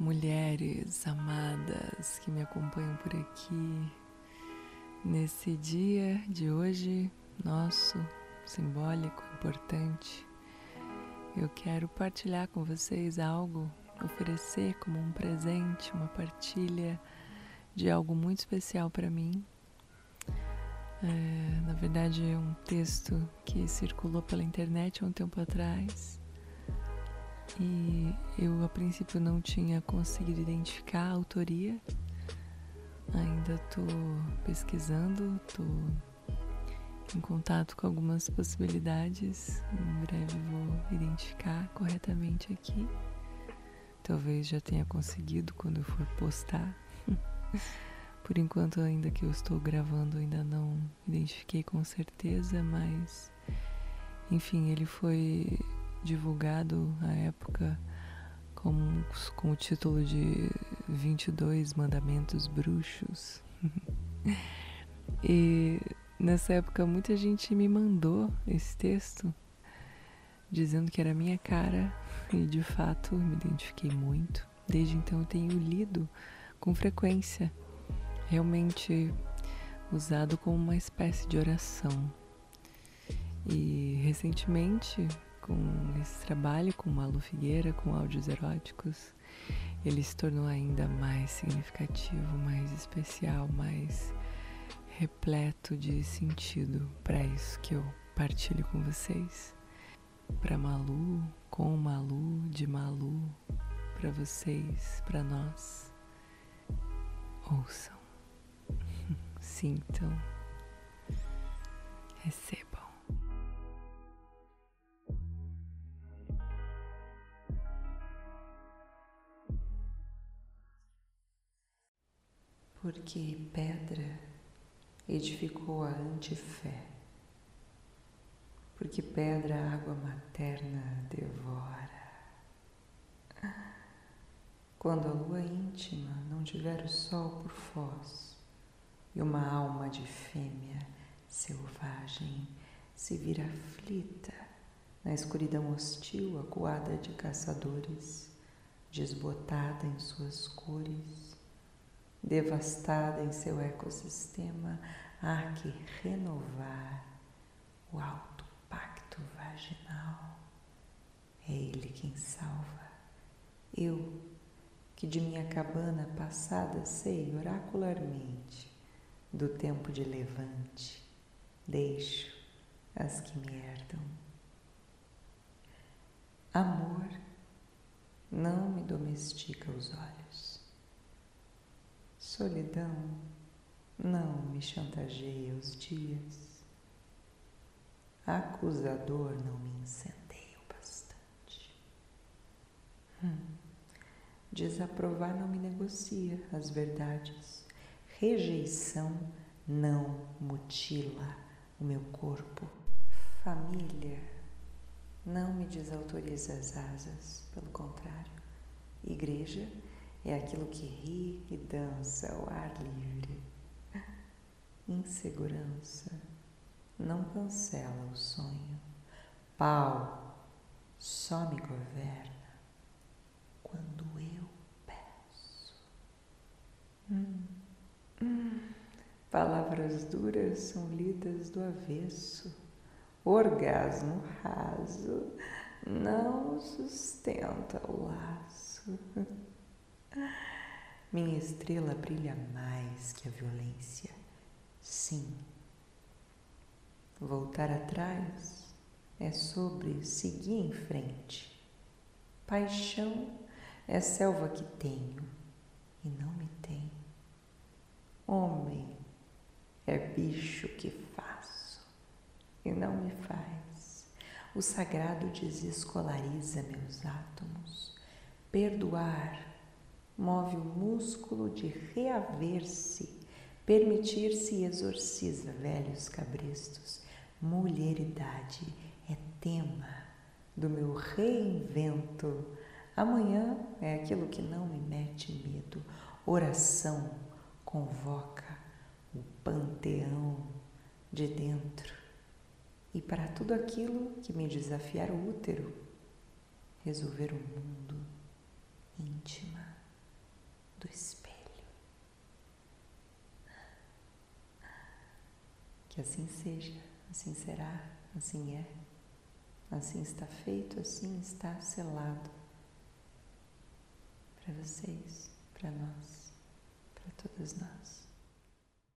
mulheres amadas que me acompanham por aqui nesse dia de hoje, nosso, simbólico, importante. Eu quero partilhar com vocês algo, oferecer como um presente, uma partilha de algo muito especial para mim. É, na verdade, é um texto que circulou pela internet há um tempo atrás e eu a princípio não tinha conseguido identificar a autoria. Ainda estou pesquisando, estou em contato com algumas possibilidades. Em breve vou identificar corretamente aqui. Talvez já tenha conseguido quando eu for postar. Por enquanto, ainda que eu estou gravando, ainda não identifiquei com certeza, mas enfim, ele foi divulgado à época com, com o título de 22 Mandamentos Bruxos. e nessa época muita gente me mandou esse texto dizendo que era minha cara e de fato me identifiquei muito. Desde então eu tenho lido com frequência, realmente usado como uma espécie de oração. E recentemente com esse trabalho com Malu Figueira, com áudios eróticos, ele se tornou ainda mais significativo, mais especial, mais repleto de sentido para isso que eu partilho com vocês. Para Malu, com Malu, de Malu, para vocês, para nós. Ouçam, sintam, recebam. Porque pedra edificou a antifé, porque pedra a água materna devora. Quando a lua íntima não tiver o sol por foz e uma alma de fêmea selvagem se vir aflita na escuridão hostil acuada de caçadores, desbotada em suas cores, devastada em seu ecossistema, há que renovar o alto pacto vaginal. É Ele quem salva. Eu, que de minha cabana passada sei oracularmente do tempo de levante, deixo as que me herdam. Amor não me domestica os olhos Solidão não me chantageia os dias. Acusador não me incendeia o bastante. Hum. Desaprovar não me negocia as verdades. Rejeição não mutila o meu corpo. Família não me desautoriza as asas, pelo contrário. Igreja é aquilo que ri e dança ao ar livre. Insegurança não cancela o sonho. Pau só me governa quando eu peço. Hum. Hum. Palavras duras são lidas do avesso. Orgasmo raso não sustenta o laço. Minha estrela brilha mais que a violência. Sim. Voltar atrás é sobre seguir em frente. Paixão é selva que tenho e não me tem. Homem é bicho que faço e não me faz. O sagrado desescolariza meus átomos. Perdoar move o músculo de reaver-se, permitir-se e exorciza velhos cabrestos. Mulheridade é tema do meu reinvento. Amanhã é aquilo que não me mete medo. Oração convoca o panteão de dentro. E para tudo aquilo que me desafiar o útero, resolver o mundo íntima. Do espelho. Que assim seja, assim será, assim é, assim está feito, assim está selado para vocês, para nós, para todas nós.